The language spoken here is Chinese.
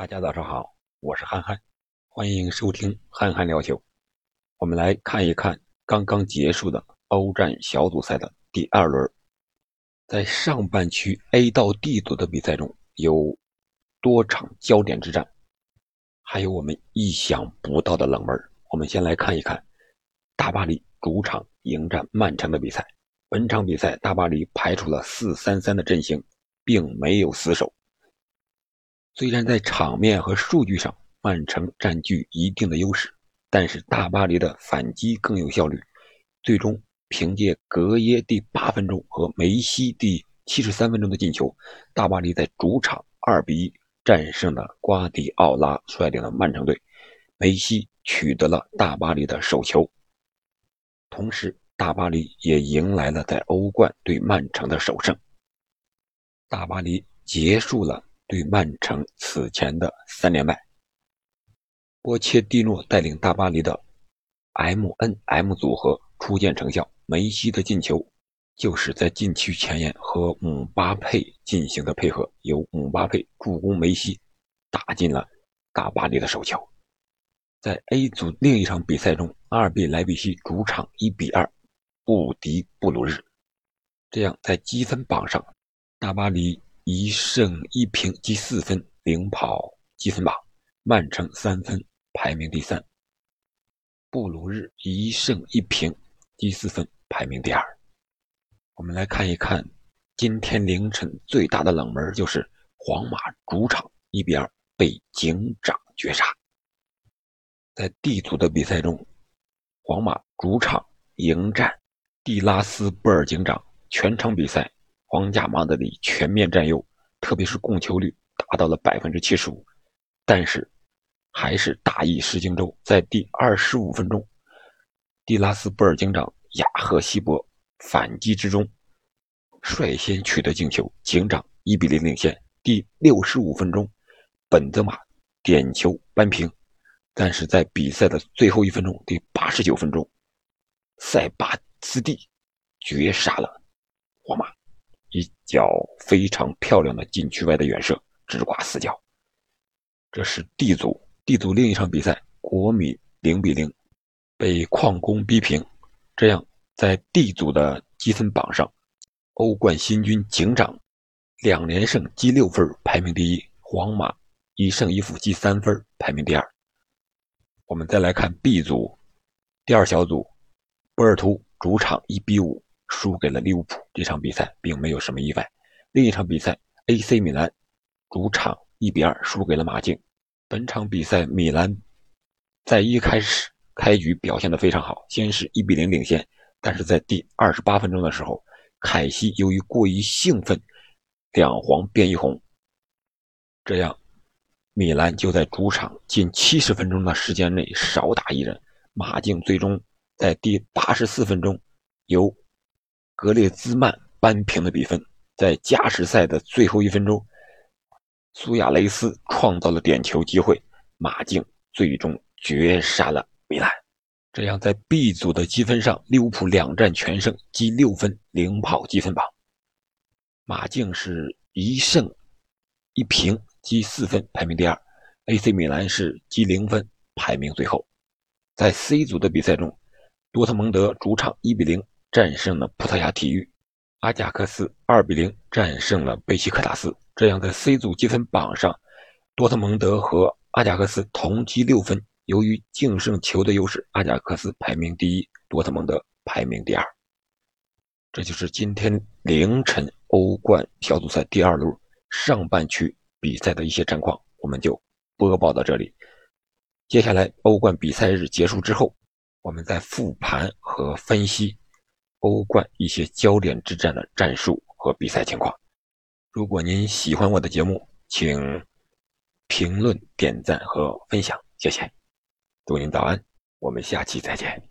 大家早上好，我是憨憨，欢迎收听憨憨聊球。我们来看一看刚刚结束的欧战小组赛的第二轮，在上半区 A 到 D 组的比赛中，有多场焦点之战，还有我们意想不到的冷门。我们先来看一看大巴黎主场迎战曼城的比赛。本场比赛，大巴黎排出了四三三的阵型，并没有死守。虽然在场面和数据上，曼城占据一定的优势，但是大巴黎的反击更有效率。最终凭借格耶第八分钟和梅西第七十三分钟的进球，大巴黎在主场二比一战胜了瓜迪奥拉率领的曼城队。梅西取得了大巴黎的首球，同时。大巴黎也迎来了在欧冠对曼城的首胜。大巴黎结束了对曼城此前的三连败。波切蒂诺带领大巴黎的 M N M 组合初见成效，梅西的进球就是在禁区前沿和姆巴佩进行的配合，由姆巴佩助攻梅西打进了大巴黎的首球。在 A 组另一场比赛中，阿尔比莱比锡主场1比2。不敌布鲁日，这样在积分榜上，大巴黎一胜一平积四分领跑积分榜，曼城三分排名第三，布鲁日一胜一平积四分排名第二。我们来看一看今天凌晨最大的冷门，就是皇马主场一比二被警长绝杀。在 D 组的比赛中，皇马主场迎战。蒂拉斯波尔警长全场比赛，皇家马德里全面占优，特别是控球率达到了百分之七十五。但是，还是大意失荆州，在第二十五分钟，蒂拉斯布尔警长亚赫西博反击之中，率先取得进球，警长一比零领先。第六十五分钟，本泽马点球扳平。但是在比赛的最后一分钟，第八十九分钟，塞巴。斯蒂绝杀了皇马，一脚非常漂亮的禁区外的远射，直挂死角。这是 D 组，D 组另一场比赛，国米零比零被矿工逼平。这样，在 D 组的积分榜上，欧冠新军警长两连胜积六分，排名第一；皇马一胜一负积三分，排名第二。我们再来看 B 组，第二小组，波尔图。主场一比五输给了利物浦，这场比赛并没有什么意外。另一场比赛，AC 米兰主场一比二输给了马竞。本场比赛，米兰在一开始开局表现的非常好，先是一比零领先，但是在第二十八分钟的时候，凯西由于过于兴奋，两黄变一红，这样米兰就在主场近七十分钟的时间内少打一人，马竞最终。在第八十四分钟，由格列兹曼扳平了比分。在加时赛的最后一分钟，苏亚雷斯创造了点球机会，马竞最终绝杀了米兰。这样，在 B 组的积分上，利物浦两战全胜，积六分，领跑积分榜。马竞是一胜一平，积四分，排名第二。AC 米兰是积零分，排名最后。在 C 组的比赛中。多特蒙德主场1比0战胜了葡萄牙体育，阿贾克斯2比0战胜了贝西克塔斯。这样，在 C 组积分榜上，多特蒙德和阿贾克斯同积六分。由于净胜球的优势，阿贾克斯排名第一，多特蒙德排名第二。这就是今天凌晨欧冠小组赛第二轮上半区比赛的一些战况，我们就播报到这里。接下来，欧冠比赛日结束之后。我们在复盘和分析欧冠一些焦点之战的战术和比赛情况。如果您喜欢我的节目，请评论、点赞和分享，谢谢。祝您早安，我们下期再见。